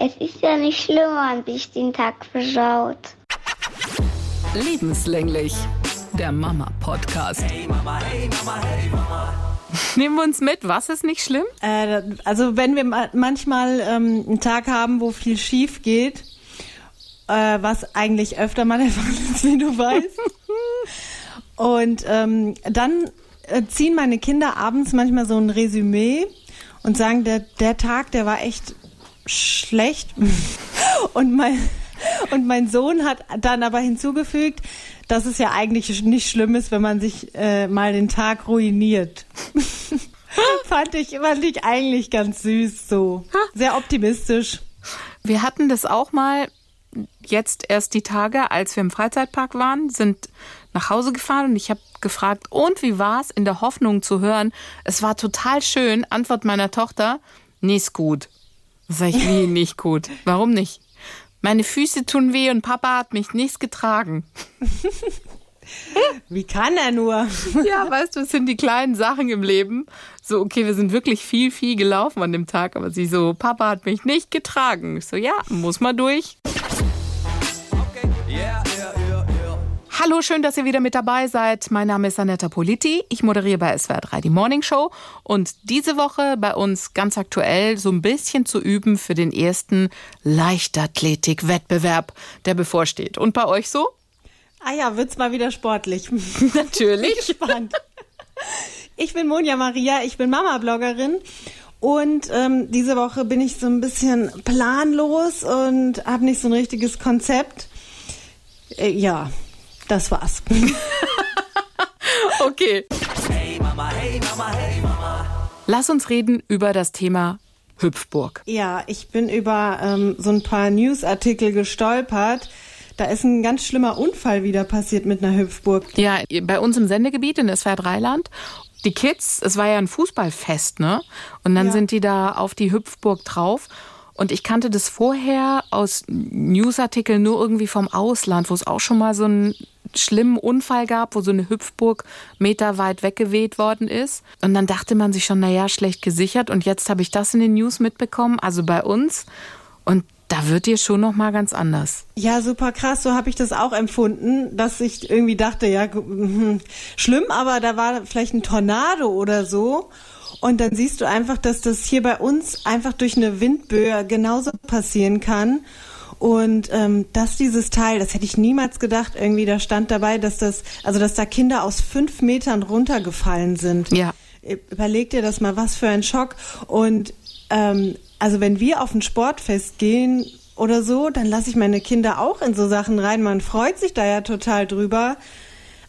Es ist ja nicht schlimm, wenn sich den Tag verschaut. Lebenslänglich. Der Mama-Podcast. Hey Mama, hey Mama, hey Mama. Nehmen wir uns mit, was ist nicht schlimm? Äh, also wenn wir manchmal ähm, einen Tag haben, wo viel schief geht, äh, was eigentlich öfter mal der Fall ist, wie du weißt. Und ähm, dann äh, ziehen meine Kinder abends manchmal so ein Resümee und sagen, der, der Tag, der war echt schlecht. Und mein, und mein Sohn hat dann aber hinzugefügt, dass es ja eigentlich nicht schlimm ist, wenn man sich äh, mal den Tag ruiniert. fand, ich, fand ich eigentlich ganz süß so. Sehr optimistisch. Wir hatten das auch mal jetzt erst die Tage, als wir im Freizeitpark waren, sind nach Hause gefahren und ich habe gefragt, und wie war's? In der Hoffnung zu hören, es war total schön. Antwort meiner Tochter, nee, ist gut. Sag ich, wie nicht gut? Warum nicht? Meine Füße tun weh und Papa hat mich nichts getragen. Wie kann er nur? Ja, weißt du, es sind die kleinen Sachen im Leben. So, okay, wir sind wirklich viel, viel gelaufen an dem Tag, aber sie so, Papa hat mich nicht getragen. Ich so, ja, muss mal durch. Hallo, schön, dass ihr wieder mit dabei seid. Mein Name ist Anetta Politi. Ich moderiere bei SWR 3 die Morning Show. Und diese Woche bei uns ganz aktuell so ein bisschen zu üben für den ersten Leichtathletik-Wettbewerb, der bevorsteht. Und bei euch so? Ah ja, wird's mal wieder sportlich. Natürlich. Spannend. Ich bin Monja Maria, ich bin Mama-Bloggerin. Und ähm, diese Woche bin ich so ein bisschen planlos und habe nicht so ein richtiges Konzept. Äh, ja, das war's. okay. Hey Mama, hey Mama, hey Mama. Lass uns reden über das Thema Hüpfburg. Ja, ich bin über ähm, so ein paar Newsartikel gestolpert. Da ist ein ganz schlimmer Unfall wieder passiert mit einer Hüpfburg. Ja, bei uns im Sendegebiet in SWR Dreiland. Die Kids, es war ja ein Fußballfest, ne? Und dann ja. sind die da auf die Hüpfburg drauf. Und ich kannte das vorher aus Newsartikeln nur irgendwie vom Ausland, wo es auch schon mal so einen schlimmen Unfall gab, wo so eine Hüpfburg meterweit weggeweht worden ist. Und dann dachte man sich schon, naja, schlecht gesichert. Und jetzt habe ich das in den News mitbekommen, also bei uns. Und da wird dir schon noch mal ganz anders. Ja, super krass. So habe ich das auch empfunden, dass ich irgendwie dachte, ja, schlimm, aber da war vielleicht ein Tornado oder so. Und dann siehst du einfach, dass das hier bei uns einfach durch eine Windböe genauso passieren kann. Und ähm, dass dieses Teil, das hätte ich niemals gedacht, irgendwie da stand dabei, dass das, also dass da Kinder aus fünf Metern runtergefallen sind. Ja. Überleg dir das mal, was für ein Schock. Und ähm, also wenn wir auf ein Sportfest gehen oder so, dann lasse ich meine Kinder auch in so Sachen rein. Man freut sich da ja total drüber.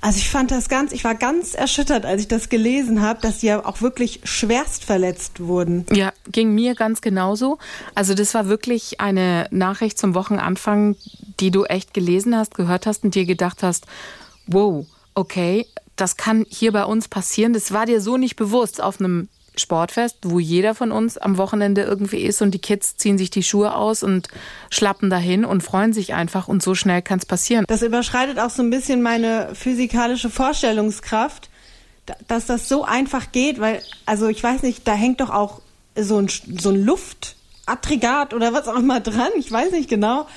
Also ich fand das ganz, ich war ganz erschüttert, als ich das gelesen habe, dass die ja auch wirklich schwerst verletzt wurden. Ja, ging mir ganz genauso. Also das war wirklich eine Nachricht zum Wochenanfang, die du echt gelesen hast, gehört hast und dir gedacht hast, wow, okay, das kann hier bei uns passieren. Das war dir so nicht bewusst auf einem Sportfest, wo jeder von uns am Wochenende irgendwie ist und die Kids ziehen sich die Schuhe aus und schlappen dahin und freuen sich einfach und so schnell kann es passieren. Das überschreitet auch so ein bisschen meine physikalische Vorstellungskraft, dass das so einfach geht, weil, also ich weiß nicht, da hängt doch auch so ein, so ein Luftaggregat oder was auch immer dran, ich weiß nicht genau.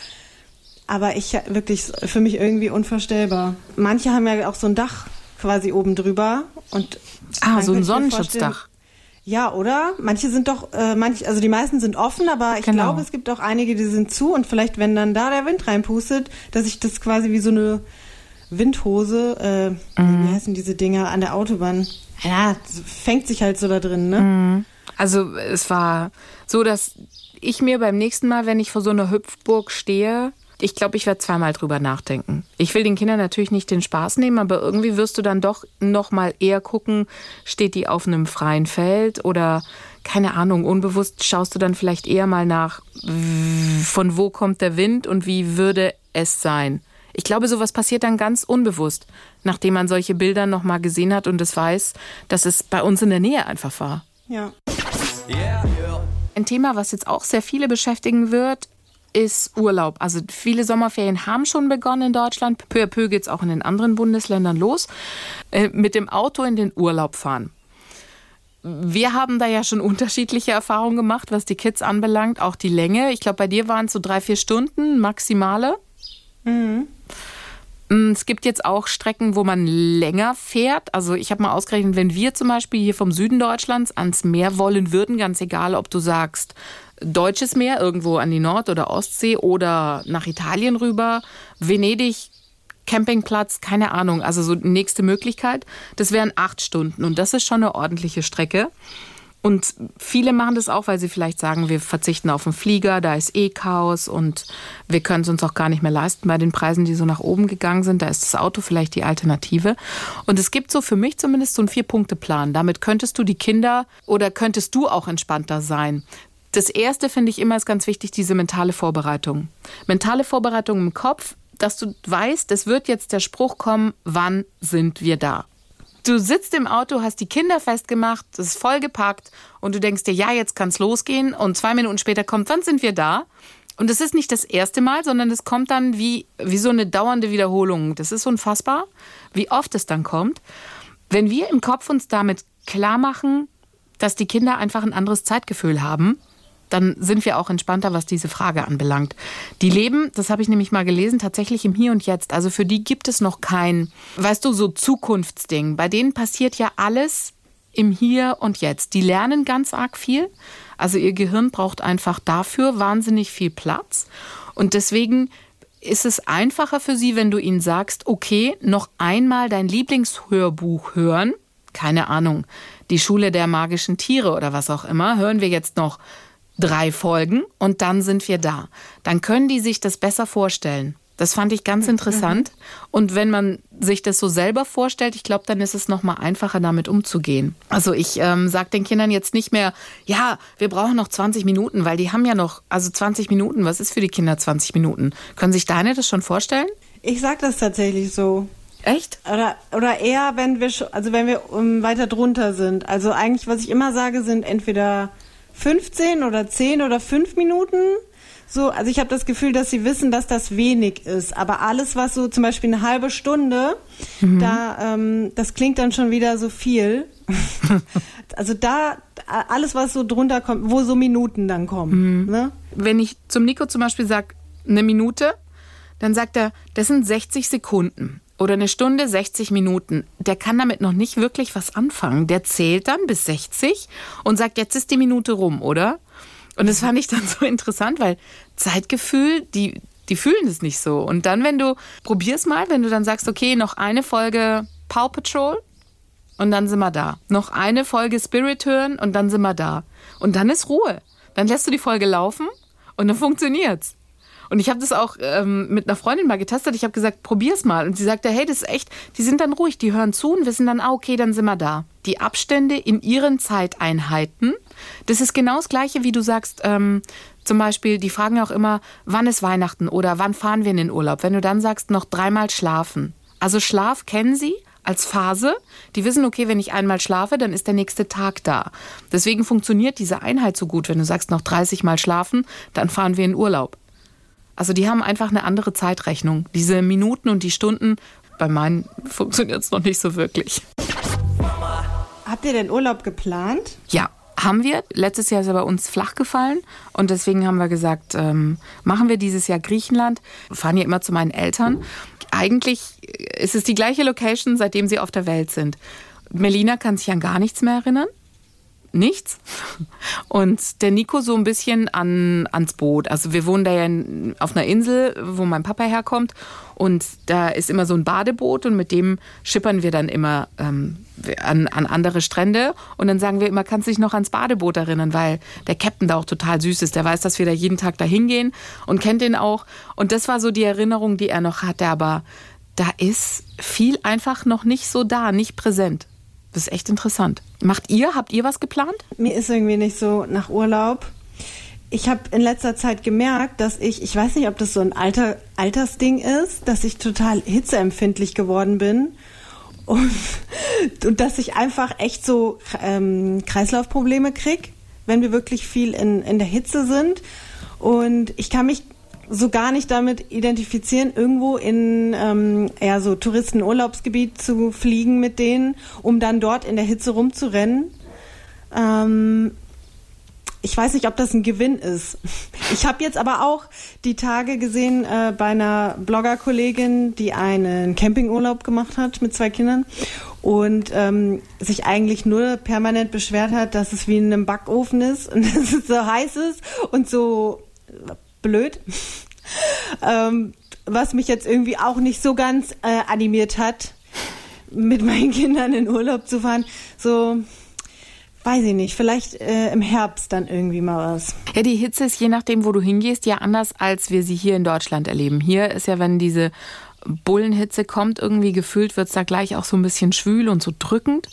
Aber ich wirklich für mich irgendwie unvorstellbar. Manche haben ja auch so ein Dach quasi oben drüber und ah, so ein Sonnenschutzdach. Ja, oder? Manche sind doch, äh, manche, also die meisten sind offen, aber ich genau. glaube, es gibt auch einige, die sind zu und vielleicht, wenn dann da der Wind reinpustet, dass ich das quasi wie so eine Windhose, äh, mhm. wie heißen diese Dinger an der Autobahn? Ja, fängt sich halt so da drin, ne? Mhm. Also es war so, dass ich mir beim nächsten Mal, wenn ich vor so einer Hüpfburg stehe, ich glaube, ich werde zweimal drüber nachdenken. Ich will den Kindern natürlich nicht den Spaß nehmen, aber irgendwie wirst du dann doch noch mal eher gucken, steht die auf einem freien Feld oder keine Ahnung, unbewusst schaust du dann vielleicht eher mal nach, von wo kommt der Wind und wie würde es sein. Ich glaube, sowas passiert dann ganz unbewusst, nachdem man solche Bilder noch mal gesehen hat und es weiß, dass es bei uns in der Nähe einfach war. Ja. Ein Thema, was jetzt auch sehr viele beschäftigen wird, ist Urlaub. Also viele Sommerferien haben schon begonnen in Deutschland. Peu à peu geht es auch in den anderen Bundesländern los. Äh, mit dem Auto in den Urlaub fahren. wir haben da ja schon unterschiedliche Erfahrungen gemacht, was die Kids anbelangt, auch die Länge. Ich glaube, bei dir waren es so drei, vier Stunden maximale. Mhm. Es gibt jetzt auch Strecken, wo man länger fährt. Also ich habe mal ausgerechnet, wenn wir zum Beispiel hier vom Süden Deutschlands ans Meer wollen würden, ganz egal, ob du sagst deutsches Meer irgendwo an die Nord- oder Ostsee oder nach Italien rüber, Venedig, Campingplatz, keine Ahnung, also so nächste Möglichkeit. Das wären acht Stunden und das ist schon eine ordentliche Strecke. Und viele machen das auch, weil sie vielleicht sagen, wir verzichten auf den Flieger, da ist eh Chaos und wir können es uns auch gar nicht mehr leisten bei den Preisen, die so nach oben gegangen sind. Da ist das Auto vielleicht die Alternative. Und es gibt so für mich zumindest so einen Vier-Punkte-Plan. Damit könntest du die Kinder oder könntest du auch entspannter sein. Das erste finde ich immer ist ganz wichtig, diese mentale Vorbereitung. Mentale Vorbereitung im Kopf, dass du weißt, es wird jetzt der Spruch kommen, wann sind wir da? Du sitzt im Auto, hast die Kinder festgemacht, es ist vollgepackt und du denkst dir, ja, jetzt kann es losgehen. Und zwei Minuten später kommt, wann sind wir da? Und es ist nicht das erste Mal, sondern es kommt dann wie, wie so eine dauernde Wiederholung. Das ist unfassbar, wie oft es dann kommt. Wenn wir im Kopf uns damit klar machen, dass die Kinder einfach ein anderes Zeitgefühl haben, dann sind wir auch entspannter, was diese Frage anbelangt. Die leben, das habe ich nämlich mal gelesen, tatsächlich im Hier und Jetzt. Also für die gibt es noch kein, weißt du, so Zukunftsding. Bei denen passiert ja alles im Hier und Jetzt. Die lernen ganz arg viel. Also ihr Gehirn braucht einfach dafür wahnsinnig viel Platz. Und deswegen ist es einfacher für sie, wenn du ihnen sagst, okay, noch einmal dein Lieblingshörbuch hören. Keine Ahnung, die Schule der magischen Tiere oder was auch immer, hören wir jetzt noch drei Folgen und dann sind wir da. Dann können die sich das besser vorstellen. Das fand ich ganz interessant. Mhm. Und wenn man sich das so selber vorstellt, ich glaube, dann ist es noch mal einfacher, damit umzugehen. Also ich ähm, sage den Kindern jetzt nicht mehr, ja, wir brauchen noch 20 Minuten, weil die haben ja noch, also 20 Minuten, was ist für die Kinder 20 Minuten? Können sich deine das schon vorstellen? Ich sage das tatsächlich so. Echt? Oder, oder eher, wenn wir, also wenn wir ähm, weiter drunter sind. Also eigentlich, was ich immer sage, sind entweder 15 oder 10 oder 5 Minuten. So, also ich habe das Gefühl, dass sie wissen, dass das wenig ist. Aber alles, was so zum Beispiel eine halbe Stunde, mhm. da, ähm, das klingt dann schon wieder so viel. also da, alles, was so drunter kommt, wo so Minuten dann kommen. Mhm. Ne? Wenn ich zum Nico zum Beispiel sage, eine Minute, dann sagt er, das sind 60 Sekunden oder eine Stunde 60 Minuten, der kann damit noch nicht wirklich was anfangen. Der zählt dann bis 60 und sagt, jetzt ist die Minute rum, oder? Und das fand ich dann so interessant, weil Zeitgefühl, die, die fühlen es nicht so. Und dann, wenn du, probier's mal, wenn du dann sagst, okay, noch eine Folge Paw Patrol und dann sind wir da. Noch eine Folge Spirit hören und dann sind wir da. Und dann ist Ruhe. Dann lässt du die Folge laufen und dann funktioniert's. Und ich habe das auch ähm, mit einer Freundin mal getestet. Ich habe gesagt, probier's mal. Und sie sagte, hey, das ist echt, die sind dann ruhig, die hören zu und wissen dann, ah, okay, dann sind wir da. Die Abstände in ihren Zeiteinheiten, das ist genau das Gleiche, wie du sagst, ähm, zum Beispiel, die fragen auch immer, wann ist Weihnachten oder wann fahren wir in den Urlaub? Wenn du dann sagst, noch dreimal schlafen. Also Schlaf kennen sie, als Phase. Die wissen, okay, wenn ich einmal schlafe, dann ist der nächste Tag da. Deswegen funktioniert diese Einheit so gut. Wenn du sagst, noch 30 Mal schlafen, dann fahren wir in Urlaub. Also die haben einfach eine andere Zeitrechnung. Diese Minuten und die Stunden, bei meinen funktioniert es noch nicht so wirklich. Habt ihr den Urlaub geplant? Ja, haben wir. Letztes Jahr ist er bei uns flach gefallen und deswegen haben wir gesagt, ähm, machen wir dieses Jahr Griechenland. Wir fahren ja immer zu meinen Eltern. Eigentlich ist es die gleiche Location, seitdem sie auf der Welt sind. Melina kann sich an gar nichts mehr erinnern nichts. Und der Nico so ein bisschen an, ans Boot. Also wir wohnen da ja in, auf einer Insel, wo mein Papa herkommt. Und da ist immer so ein Badeboot und mit dem schippern wir dann immer ähm, an, an andere Strände. Und dann sagen wir immer, kannst du dich noch ans Badeboot erinnern, weil der Captain da auch total süß ist. Der weiß, dass wir da jeden Tag da hingehen und kennt den auch. Und das war so die Erinnerung, die er noch hatte. Aber da ist viel einfach noch nicht so da, nicht präsent. Das ist echt interessant. Macht ihr, habt ihr was geplant? Mir ist irgendwie nicht so nach Urlaub. Ich habe in letzter Zeit gemerkt, dass ich, ich weiß nicht, ob das so ein Alter, Altersding ist, dass ich total hitzeempfindlich geworden bin und, und dass ich einfach echt so ähm, Kreislaufprobleme krieg, wenn wir wirklich viel in, in der Hitze sind. Und ich kann mich so gar nicht damit identifizieren, irgendwo in ähm, ja, so Touristenurlaubsgebiet zu fliegen mit denen, um dann dort in der Hitze rumzurennen. Ähm, ich weiß nicht, ob das ein Gewinn ist. Ich habe jetzt aber auch die Tage gesehen äh, bei einer Blogger-Kollegin, die einen Campingurlaub gemacht hat mit zwei Kindern und ähm, sich eigentlich nur permanent beschwert hat, dass es wie in einem Backofen ist und dass es so heiß ist und so blöd. ähm, was mich jetzt irgendwie auch nicht so ganz äh, animiert hat, mit meinen Kindern in Urlaub zu fahren. So, weiß ich nicht, vielleicht äh, im Herbst dann irgendwie mal was. Ja, die Hitze ist je nachdem, wo du hingehst, ja anders, als wir sie hier in Deutschland erleben. Hier ist ja, wenn diese Bullenhitze kommt, irgendwie gefühlt wird es da gleich auch so ein bisschen schwül und so drückend.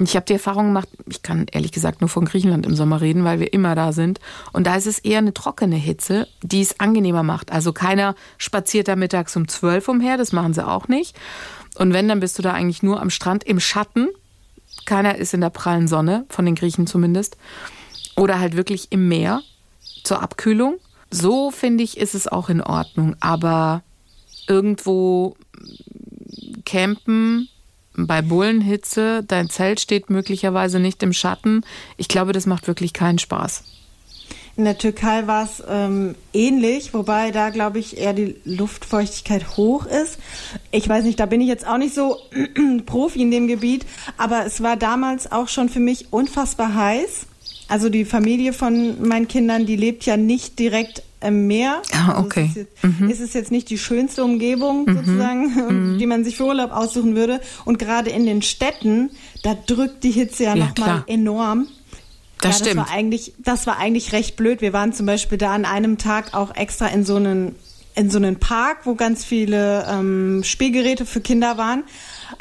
Ich habe die Erfahrung gemacht, ich kann ehrlich gesagt nur von Griechenland im Sommer reden, weil wir immer da sind. Und da ist es eher eine trockene Hitze, die es angenehmer macht. Also keiner spaziert da mittags um zwölf umher, das machen sie auch nicht. Und wenn, dann bist du da eigentlich nur am Strand im Schatten keiner ist in der prallen Sonne, von den Griechen zumindest. Oder halt wirklich im Meer zur Abkühlung. So finde ich, ist es auch in Ordnung. Aber irgendwo campen bei Bullenhitze, dein Zelt steht möglicherweise nicht im Schatten. Ich glaube, das macht wirklich keinen Spaß. In der Türkei war es ähm, ähnlich, wobei da, glaube ich, eher die Luftfeuchtigkeit hoch ist. Ich weiß nicht, da bin ich jetzt auch nicht so Profi in dem Gebiet, aber es war damals auch schon für mich unfassbar heiß. Also die Familie von meinen Kindern, die lebt ja nicht direkt im Meer. Ah, also okay. Also ist, jetzt, mhm. ist es jetzt nicht die schönste Umgebung mhm. sozusagen, mhm. die man sich für Urlaub aussuchen würde. Und gerade in den Städten, da drückt die Hitze ja, ja nochmal enorm. Das ja, stimmt. Das war, eigentlich, das war eigentlich recht blöd. Wir waren zum Beispiel da an einem Tag auch extra in so einen, in so einen Park, wo ganz viele ähm, Spielgeräte für Kinder waren.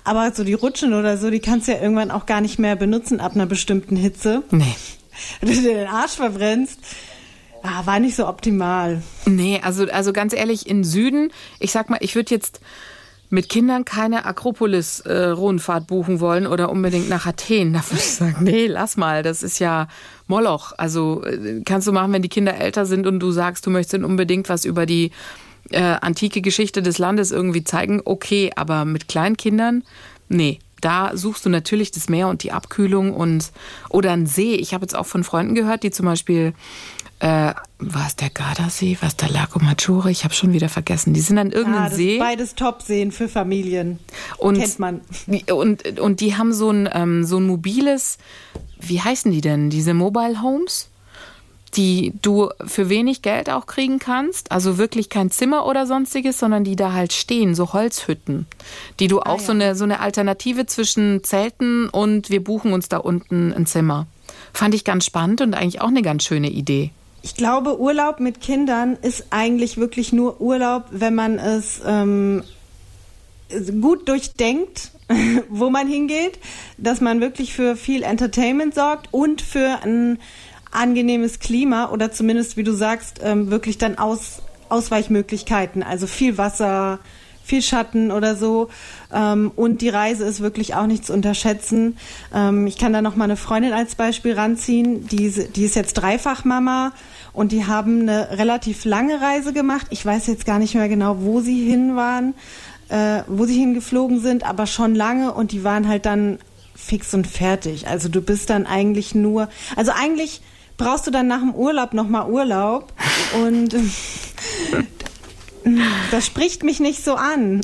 Aber so die Rutschen oder so, die kannst du ja irgendwann auch gar nicht mehr benutzen ab einer bestimmten Hitze. Nee. Wenn du dir den Arsch verbrennst. Ah, war nicht so optimal. Nee, also, also ganz ehrlich, in Süden, ich sag mal, ich würde jetzt mit Kindern keine Akropolis-Rundfahrt äh, buchen wollen oder unbedingt nach Athen, da würde ich sagen, nee, lass mal, das ist ja Moloch. Also äh, kannst du machen, wenn die Kinder älter sind und du sagst, du möchtest unbedingt was über die äh, antike Geschichte des Landes irgendwie zeigen, okay, aber mit Kleinkindern, nee. Da suchst du natürlich das Meer und die Abkühlung und oder ein See. Ich habe jetzt auch von Freunden gehört, die zum Beispiel äh, war es der Gardasee, was der Lago Maggiore? Ich habe schon wieder vergessen. Die sind an irgendeinem ah, See. Beides Top-Seen für Familien. Und, Kennt man. Und, und die haben so ein, ähm, so ein mobiles, wie heißen die denn? Diese Mobile Homes? Die du für wenig Geld auch kriegen kannst. Also wirklich kein Zimmer oder sonstiges, sondern die da halt stehen, so Holzhütten, die du ah, auch ja. so, eine, so eine Alternative zwischen Zelten und wir buchen uns da unten ein Zimmer. Fand ich ganz spannend und eigentlich auch eine ganz schöne Idee. Ich glaube, Urlaub mit Kindern ist eigentlich wirklich nur Urlaub, wenn man es ähm, gut durchdenkt, wo man hingeht, dass man wirklich für viel Entertainment sorgt und für ein angenehmes Klima oder zumindest, wie du sagst, ähm, wirklich dann Aus, Ausweichmöglichkeiten, also viel Wasser, viel Schatten oder so. Ähm, und die Reise ist wirklich auch nicht zu unterschätzen. Ähm, ich kann da noch mal eine Freundin als Beispiel ranziehen. Die, die ist jetzt Dreifachmama und die haben eine relativ lange Reise gemacht. Ich weiß jetzt gar nicht mehr genau, wo sie hin waren, äh, wo sie hingeflogen sind, aber schon lange und die waren halt dann fix und fertig. Also du bist dann eigentlich nur, also eigentlich brauchst du dann nach dem Urlaub nochmal Urlaub und das spricht mich nicht so an.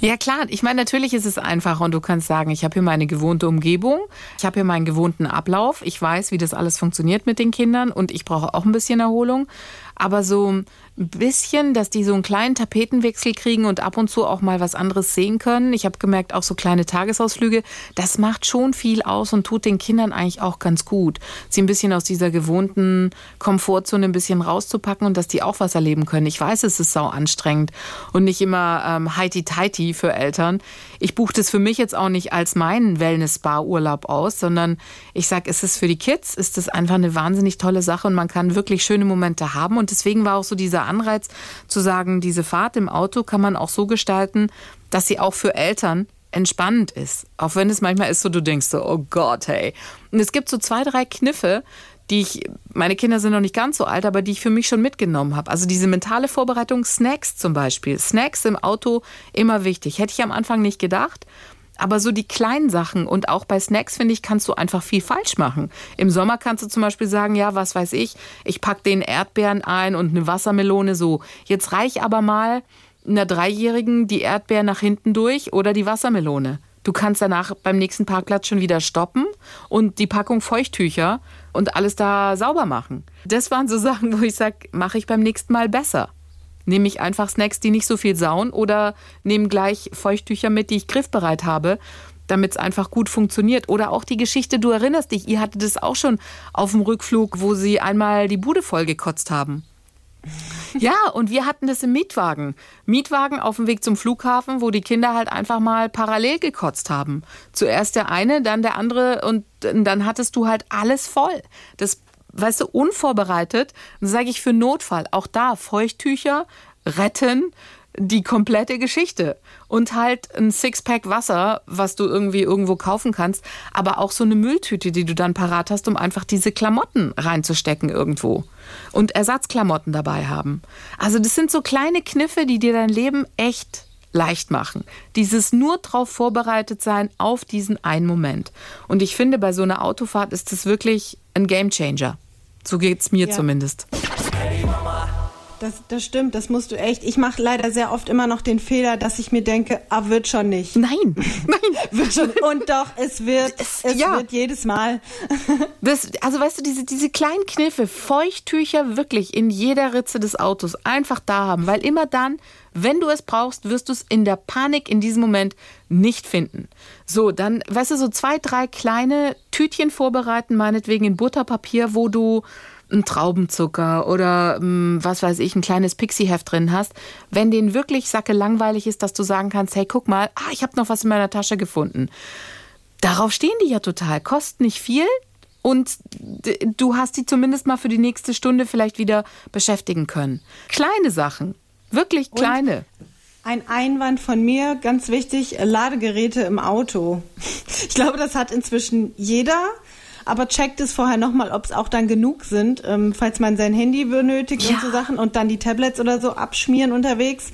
Ja klar, ich meine, natürlich ist es einfach und du kannst sagen, ich habe hier meine gewohnte Umgebung, ich habe hier meinen gewohnten Ablauf, ich weiß, wie das alles funktioniert mit den Kindern und ich brauche auch ein bisschen Erholung. Aber so ein bisschen, dass die so einen kleinen Tapetenwechsel kriegen und ab und zu auch mal was anderes sehen können. Ich habe gemerkt, auch so kleine Tagesausflüge, das macht schon viel aus und tut den Kindern eigentlich auch ganz gut. Sie ein bisschen aus dieser gewohnten Komfortzone ein bisschen rauszupacken und dass die auch was erleben können. Ich weiß, es ist sau anstrengend und nicht immer ähm, heiti-teiti für Eltern. Ich buche das für mich jetzt auch nicht als meinen Wellness-Spa-Urlaub aus, sondern ich sage, es ist für die Kids, ist das einfach eine wahnsinnig tolle Sache und man kann wirklich schöne Momente haben. Und deswegen war auch so dieser Anreiz zu sagen, diese Fahrt im Auto kann man auch so gestalten, dass sie auch für Eltern entspannend ist. Auch wenn es manchmal ist so, du denkst so, oh Gott, hey. Und es gibt so zwei, drei Kniffe, die ich, meine Kinder sind noch nicht ganz so alt, aber die ich für mich schon mitgenommen habe. Also diese mentale Vorbereitung, Snacks zum Beispiel. Snacks im Auto immer wichtig. Hätte ich am Anfang nicht gedacht. Aber so die kleinen Sachen und auch bei Snacks, finde ich, kannst du einfach viel falsch machen. Im Sommer kannst du zum Beispiel sagen, ja, was weiß ich, ich pack den Erdbeeren ein und eine Wassermelone so. Jetzt reich aber mal einer Dreijährigen die Erdbeer nach hinten durch oder die Wassermelone. Du kannst danach beim nächsten Parkplatz schon wieder stoppen und die Packung Feuchttücher und alles da sauber machen. Das waren so Sachen, wo ich sage, mache ich beim nächsten Mal besser. Nehme ich einfach Snacks, die nicht so viel sauen oder nehme gleich Feuchttücher mit, die ich griffbereit habe, damit es einfach gut funktioniert. Oder auch die Geschichte, du erinnerst dich, ihr hattet es auch schon auf dem Rückflug, wo sie einmal die Bude vollgekotzt haben. Ja, und wir hatten das im Mietwagen. Mietwagen auf dem Weg zum Flughafen, wo die Kinder halt einfach mal parallel gekotzt haben. Zuerst der eine, dann der andere und dann hattest du halt alles voll. Das, weißt du, unvorbereitet. Dann sage ich für Notfall, auch da Feuchttücher retten die komplette Geschichte. Und halt ein Sixpack Wasser, was du irgendwie irgendwo kaufen kannst, aber auch so eine Mülltüte, die du dann parat hast, um einfach diese Klamotten reinzustecken irgendwo. Und Ersatzklamotten dabei haben. Also das sind so kleine Kniffe, die dir dein Leben echt leicht machen. Dieses nur darauf vorbereitet sein auf diesen einen Moment. Und ich finde, bei so einer Autofahrt ist das wirklich ein Gamechanger. So geht es mir ja. zumindest. Hey Mama. Das, das stimmt, das musst du echt. Ich mache leider sehr oft immer noch den Fehler, dass ich mir denke, ah, wird schon nicht. Nein, nein. wird schon. Und doch, es wird, es, es ja. wird jedes Mal. das, also weißt du, diese, diese kleinen Kniffe, Feuchttücher wirklich in jeder Ritze des Autos einfach da haben, weil immer dann, wenn du es brauchst, wirst du es in der Panik in diesem Moment nicht finden. So, dann, weißt du, so zwei, drei kleine Tütchen vorbereiten, meinetwegen in Butterpapier, wo du einen Traubenzucker oder hm, was weiß ich, ein kleines Pixie-Heft drin hast, wenn den wirklich sacke langweilig ist, dass du sagen kannst, hey, guck mal, ah, ich habe noch was in meiner Tasche gefunden. Darauf stehen die ja total, kosten nicht viel und du hast die zumindest mal für die nächste Stunde vielleicht wieder beschäftigen können. Kleine Sachen, wirklich kleine. Und ein Einwand von mir, ganz wichtig, Ladegeräte im Auto. Ich glaube, das hat inzwischen jeder aber checkt es vorher nochmal, ob es auch dann genug sind, ähm, falls man sein Handy benötigt ja. und so Sachen und dann die Tablets oder so abschmieren unterwegs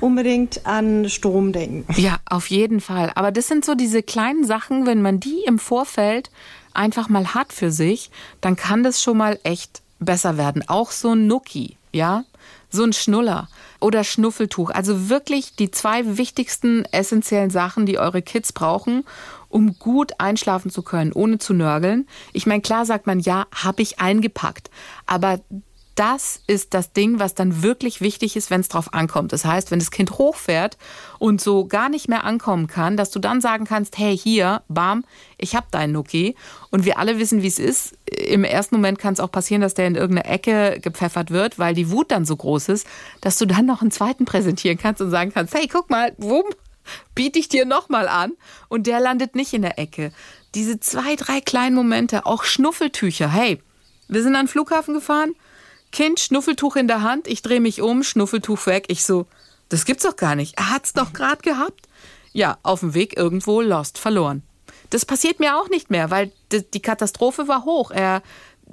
unbedingt an Strom denken. Ja, auf jeden Fall. Aber das sind so diese kleinen Sachen, wenn man die im Vorfeld einfach mal hat für sich, dann kann das schon mal echt besser werden. Auch so ein Nuki, ja, so ein Schnuller oder Schnuffeltuch. Also wirklich die zwei wichtigsten essentiellen Sachen, die eure Kids brauchen um gut einschlafen zu können, ohne zu nörgeln. Ich meine, klar sagt man, ja, habe ich eingepackt. Aber das ist das Ding, was dann wirklich wichtig ist, wenn es drauf ankommt. Das heißt, wenn das Kind hochfährt und so gar nicht mehr ankommen kann, dass du dann sagen kannst, hey, hier, bam, ich habe deinen Nuki. Und wir alle wissen, wie es ist. Im ersten Moment kann es auch passieren, dass der in irgendeine Ecke gepfeffert wird, weil die Wut dann so groß ist, dass du dann noch einen zweiten präsentieren kannst und sagen kannst, hey, guck mal, wumm, biete ich dir nochmal an und der landet nicht in der Ecke. Diese zwei, drei kleinen Momente, auch Schnuffeltücher. Hey, wir sind an den Flughafen gefahren, Kind, Schnuffeltuch in der Hand, ich drehe mich um, Schnuffeltuch weg. Ich so, das gibt's doch gar nicht. Er hat's doch gerade gehabt. Ja, auf dem Weg irgendwo lost, verloren. Das passiert mir auch nicht mehr, weil die Katastrophe war hoch. Er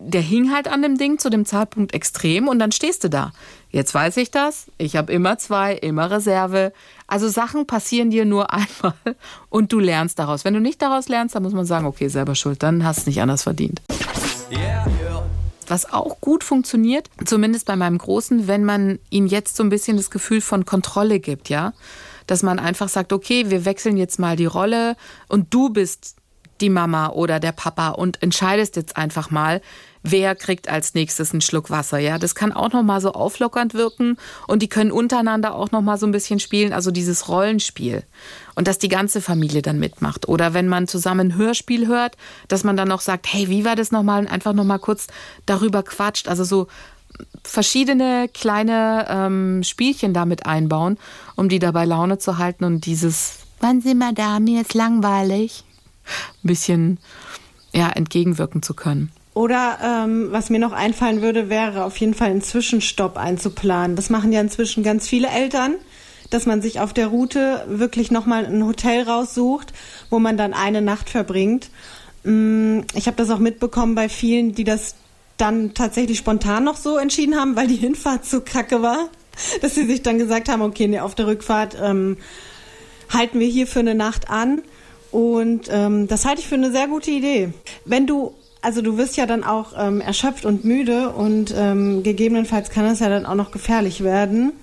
der hing halt an dem Ding zu dem Zeitpunkt extrem und dann stehst du da. Jetzt weiß ich das. Ich habe immer zwei, immer Reserve. Also Sachen passieren dir nur einmal und du lernst daraus. Wenn du nicht daraus lernst, dann muss man sagen, okay, selber schuld, dann hast du nicht anders verdient. Yeah. Was auch gut funktioniert, zumindest bei meinem Großen, wenn man ihm jetzt so ein bisschen das Gefühl von Kontrolle gibt, ja, dass man einfach sagt, okay, wir wechseln jetzt mal die Rolle und du bist die Mama oder der Papa und entscheidest jetzt einfach mal, wer kriegt als nächstes einen Schluck Wasser. Ja, das kann auch noch mal so auflockernd wirken und die können untereinander auch noch mal so ein bisschen spielen, also dieses Rollenspiel und dass die ganze Familie dann mitmacht oder wenn man zusammen ein Hörspiel hört, dass man dann noch sagt, hey, wie war das noch mal und einfach noch mal kurz darüber quatscht, also so verschiedene kleine ähm, Spielchen damit einbauen, um die dabei Laune zu halten und dieses Wann sind wir da? Mir ist langweilig. Ein bisschen ja, entgegenwirken zu können. Oder ähm, was mir noch einfallen würde, wäre auf jeden Fall einen Zwischenstopp einzuplanen. Das machen ja inzwischen ganz viele Eltern, dass man sich auf der Route wirklich nochmal ein Hotel raussucht, wo man dann eine Nacht verbringt. Mm, ich habe das auch mitbekommen bei vielen, die das dann tatsächlich spontan noch so entschieden haben, weil die Hinfahrt so kacke war, dass sie sich dann gesagt haben, okay, nee, auf der Rückfahrt ähm, halten wir hier für eine Nacht an Und ähm, das halte ich für eine sehr gute Idee. Wenn du also du wirst ja dann auch ähm, erschöpft und müde und ähm, gegebenenfalls kann das ja dann auch noch gefährlich werden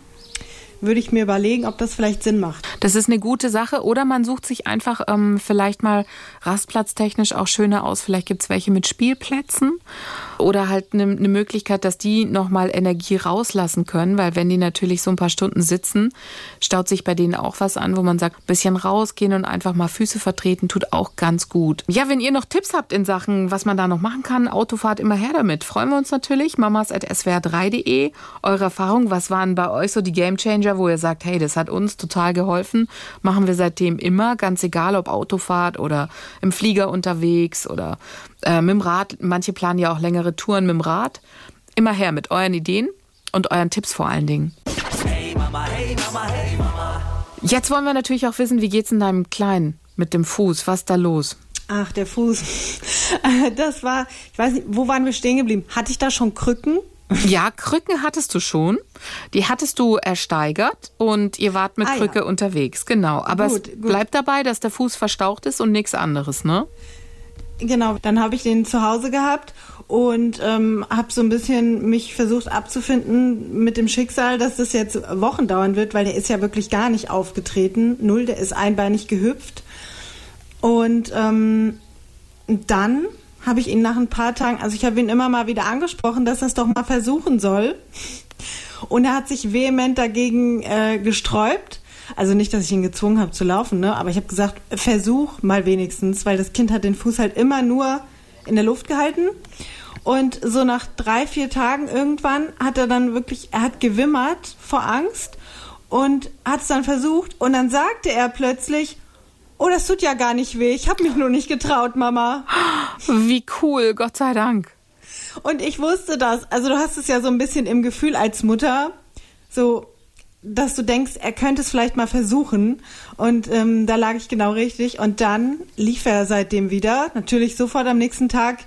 würde ich mir überlegen, ob das vielleicht Sinn macht. Das ist eine gute Sache. Oder man sucht sich einfach ähm, vielleicht mal rastplatztechnisch auch schöner aus. Vielleicht gibt es welche mit Spielplätzen oder halt eine ne Möglichkeit, dass die nochmal Energie rauslassen können, weil wenn die natürlich so ein paar Stunden sitzen, staut sich bei denen auch was an, wo man sagt, ein bisschen rausgehen und einfach mal Füße vertreten, tut auch ganz gut. Ja, wenn ihr noch Tipps habt in Sachen, was man da noch machen kann, Autofahrt immer her damit. Freuen wir uns natürlich. mamas.swr3.de. Eure Erfahrung, was waren bei euch so die Gamechanger, wo ihr sagt, hey, das hat uns total geholfen. Machen wir seitdem immer, ganz egal ob Autofahrt oder im Flieger unterwegs oder äh, mit dem Rad. Manche planen ja auch längere Touren mit dem Rad. Immer her mit euren Ideen und euren Tipps vor allen Dingen. Hey Mama, hey Mama, hey Mama. Jetzt wollen wir natürlich auch wissen, wie geht's in deinem Kleinen mit dem Fuß? Was ist da los? Ach, der Fuß. Das war, ich weiß nicht, wo waren wir stehen geblieben? Hatte ich da schon Krücken? Ja, Krücken hattest du schon. Die hattest du ersteigert und ihr wart mit ah, Krücke ja. unterwegs, genau. Aber gut, es bleibt dabei, dass der Fuß verstaucht ist und nichts anderes, ne? Genau, dann habe ich den zu Hause gehabt und ähm, habe so ein bisschen mich versucht abzufinden mit dem Schicksal, dass das jetzt Wochen dauern wird, weil der ist ja wirklich gar nicht aufgetreten. Null, der ist einbeinig gehüpft. Und ähm, dann habe ich ihn nach ein paar Tagen, also ich habe ihn immer mal wieder angesprochen, dass er es doch mal versuchen soll. Und er hat sich vehement dagegen äh, gesträubt. Also nicht, dass ich ihn gezwungen habe zu laufen, ne? aber ich habe gesagt, versuch mal wenigstens, weil das Kind hat den Fuß halt immer nur in der Luft gehalten. Und so nach drei, vier Tagen irgendwann hat er dann wirklich, er hat gewimmert vor Angst und hat es dann versucht und dann sagte er plötzlich, oh, das tut ja gar nicht weh, ich habe mich nur nicht getraut, Mama. Wie cool, Gott sei Dank. Und ich wusste das, also du hast es ja so ein bisschen im Gefühl als Mutter, so dass du denkst, er könnte es vielleicht mal versuchen. Und ähm, da lag ich genau richtig. Und dann lief er seitdem wieder. Natürlich sofort am nächsten Tag.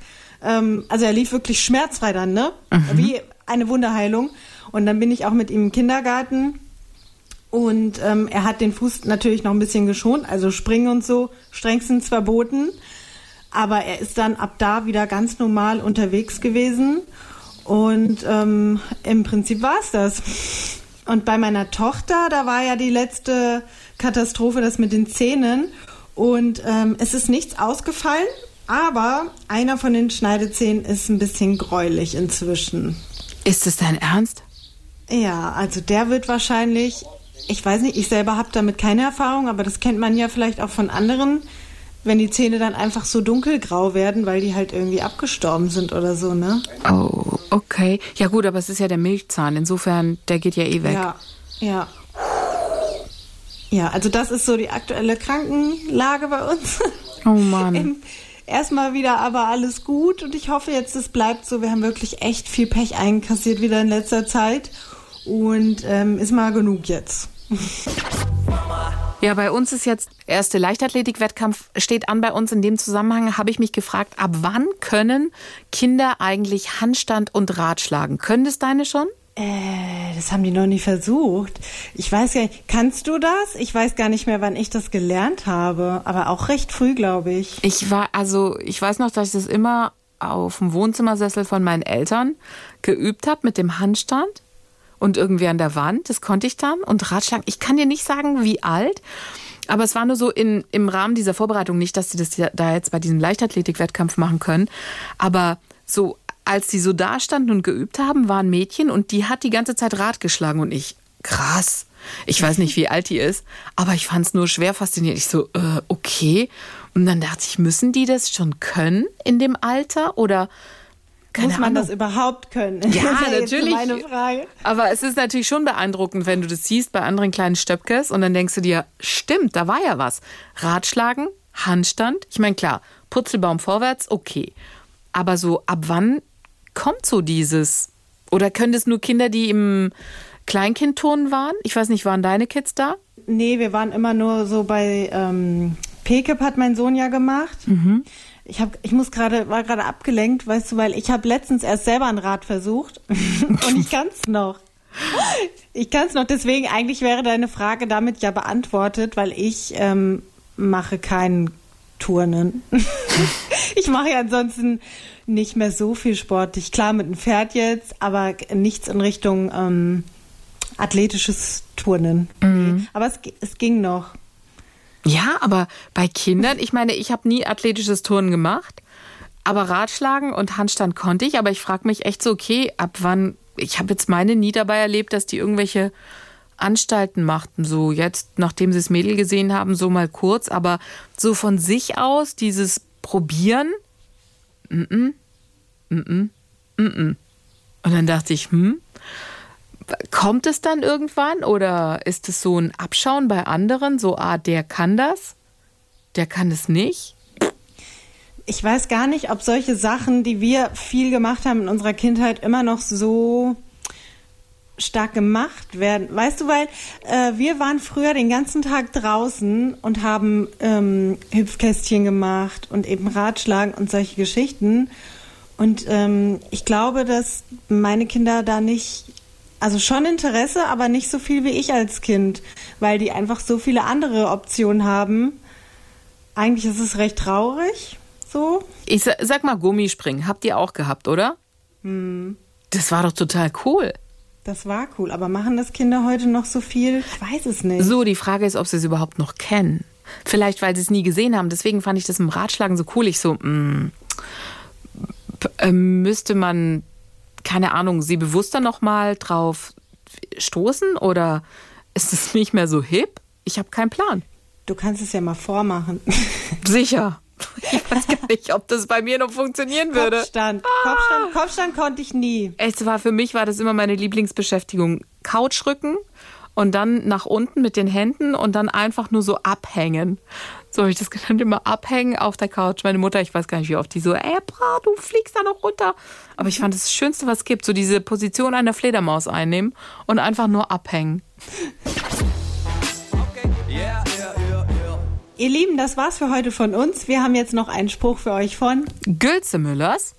Ähm, also er lief wirklich schmerzfrei dann, ne? Mhm. Wie eine Wunderheilung. Und dann bin ich auch mit ihm im Kindergarten. Und ähm, er hat den Fuß natürlich noch ein bisschen geschont, also springen und so strengstens verboten. Aber er ist dann ab da wieder ganz normal unterwegs gewesen. Und ähm, im Prinzip war es das. Und bei meiner Tochter, da war ja die letzte Katastrophe, das mit den Zähnen. Und ähm, es ist nichts ausgefallen, aber einer von den Schneidezähnen ist ein bisschen gräulich inzwischen. Ist es dein Ernst? Ja, also der wird wahrscheinlich, ich weiß nicht, ich selber habe damit keine Erfahrung, aber das kennt man ja vielleicht auch von anderen wenn die Zähne dann einfach so dunkelgrau werden, weil die halt irgendwie abgestorben sind oder so, ne? Oh, okay. Ja gut, aber es ist ja der Milchzahn. Insofern, der geht ja eh weg. Ja, ja. Ja, also das ist so die aktuelle Krankenlage bei uns. Oh Mann. Erstmal wieder aber alles gut und ich hoffe jetzt, es bleibt so. Wir haben wirklich echt viel Pech einkassiert wieder in letzter Zeit und ähm, ist mal genug jetzt. Ja, bei uns ist jetzt erste Leichtathletik-Wettkampf steht an. Bei uns in dem Zusammenhang habe ich mich gefragt, ab wann können Kinder eigentlich Handstand und Rad schlagen? Können das deine schon? Äh, das haben die noch nie versucht. Ich weiß gar nicht, kannst du das? Ich weiß gar nicht mehr, wann ich das gelernt habe, aber auch recht früh, glaube ich. Ich war, also ich weiß noch, dass ich das immer auf dem Wohnzimmersessel von meinen Eltern geübt habe mit dem Handstand und irgendwie an der Wand. Das konnte ich dann. Und Ratschlagen, ich kann dir nicht sagen, wie alt. Aber es war nur so in, im Rahmen dieser Vorbereitung nicht, dass sie das da jetzt bei diesem Leichtathletik-Wettkampf machen können. Aber so, als die so da standen und geübt haben, waren Mädchen und die hat die ganze Zeit Rad geschlagen und ich, krass. Ich weiß nicht, wie alt die ist, aber ich fand es nur schwer faszinierend. Ich so, äh, okay. Und dann dachte ich, müssen die das schon können in dem Alter? Oder keine Muss man Ahnung. das überhaupt können? Ja, natürlich. Aber es ist natürlich schon beeindruckend, wenn du das siehst bei anderen kleinen Stöpkes und dann denkst du dir, stimmt, da war ja was. Ratschlagen, Handstand. Ich meine, klar, Putzelbaum vorwärts, okay. Aber so, ab wann kommt so dieses? Oder können das nur Kinder, die im Kleinkindturnen waren? Ich weiß nicht, waren deine Kids da? Nee, wir waren immer nur so bei ähm, PKIP hat mein Sohn ja gemacht. Mhm. Ich habe, ich muss gerade, war gerade abgelenkt, weißt du, weil ich habe letztens erst selber ein Rad versucht und ich kann es noch. Ich kann es noch. Deswegen eigentlich wäre deine Frage damit ja beantwortet, weil ich ähm, mache keinen Turnen. ich mache ja ansonsten nicht mehr so viel sportlich. Klar mit dem Pferd jetzt, aber nichts in Richtung ähm, athletisches Turnen. Mhm. Aber es, es ging noch. Ja, aber bei Kindern, ich meine, ich habe nie athletisches Turnen gemacht, aber Ratschlagen und Handstand konnte ich. Aber ich frage mich echt so, okay, ab wann? Ich habe jetzt meine nie dabei erlebt, dass die irgendwelche Anstalten machten, so jetzt, nachdem sie das Mädel gesehen haben, so mal kurz, aber so von sich aus, dieses Probieren, mm -mm, mm -mm, und dann dachte ich, hm, kommt es dann irgendwann oder ist es so ein Abschauen bei anderen, so, ah, der kann das, der kann es nicht? Ich weiß gar nicht, ob solche Sachen, die wir viel gemacht haben in unserer Kindheit, immer noch so stark gemacht werden. Weißt du, weil äh, wir waren früher den ganzen Tag draußen und haben ähm, Hüpfkästchen gemacht und eben Ratschlagen und solche Geschichten. Und ähm, ich glaube, dass meine Kinder da nicht, also schon Interesse, aber nicht so viel wie ich als Kind, weil die einfach so viele andere Optionen haben. Eigentlich ist es recht traurig, so. Ich sag mal Gummispringen, habt ihr auch gehabt, oder? Hm. Das war doch total cool. Das war cool, aber machen das Kinder heute noch so viel? Ich weiß es nicht. So, die Frage ist, ob sie es überhaupt noch kennen. Vielleicht, weil sie es nie gesehen haben. Deswegen fand ich das im Ratschlagen so cool. Ich so, mh, mm, äh, müsste man, keine Ahnung, sie bewusster nochmal drauf stoßen oder ist es nicht mehr so hip? Ich habe keinen Plan. Du kannst es ja mal vormachen. Sicher. Ich weiß gar nicht, ob das bei mir noch funktionieren würde. Kopfstand. Ah. Kopfstand, Kopfstand konnte ich nie. Es war für mich war das immer meine Lieblingsbeschäftigung. Couchrücken und dann nach unten mit den Händen und dann einfach nur so abhängen. So habe ich das genannt, immer abhängen auf der Couch. Meine Mutter, ich weiß gar nicht, wie oft die so, ey, bra, du fliegst da noch runter. Aber ich fand das, Schönste, was es gibt, so diese Position einer Fledermaus einnehmen und einfach nur abhängen. Ihr Lieben, das war's für heute von uns. Wir haben jetzt noch einen Spruch für euch von Gülze Müllers.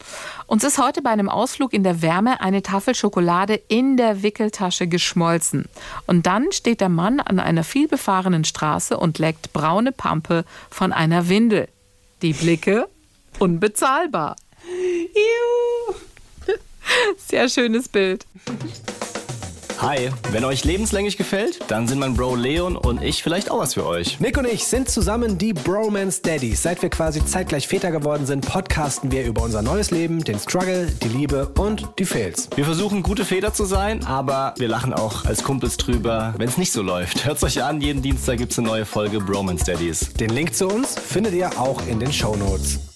Uns ist heute bei einem Ausflug in der Wärme eine Tafel Schokolade in der Wickeltasche geschmolzen. Und dann steht der Mann an einer vielbefahrenen Straße und leckt braune Pampe von einer Windel. Die Blicke unbezahlbar. Juhu. Sehr schönes Bild. Hi, wenn euch lebenslänglich gefällt, dann sind mein Bro Leon und ich vielleicht auch was für euch. Nick und ich sind zusammen die Bromance Daddies. Seit wir quasi zeitgleich Väter geworden sind, podcasten wir über unser neues Leben, den Struggle, die Liebe und die Fails. Wir versuchen gute Väter zu sein, aber wir lachen auch als Kumpels drüber, wenn es nicht so läuft. Hört's euch an, jeden Dienstag gibt's eine neue Folge Bromance Daddies. Den Link zu uns findet ihr auch in den Show Notes.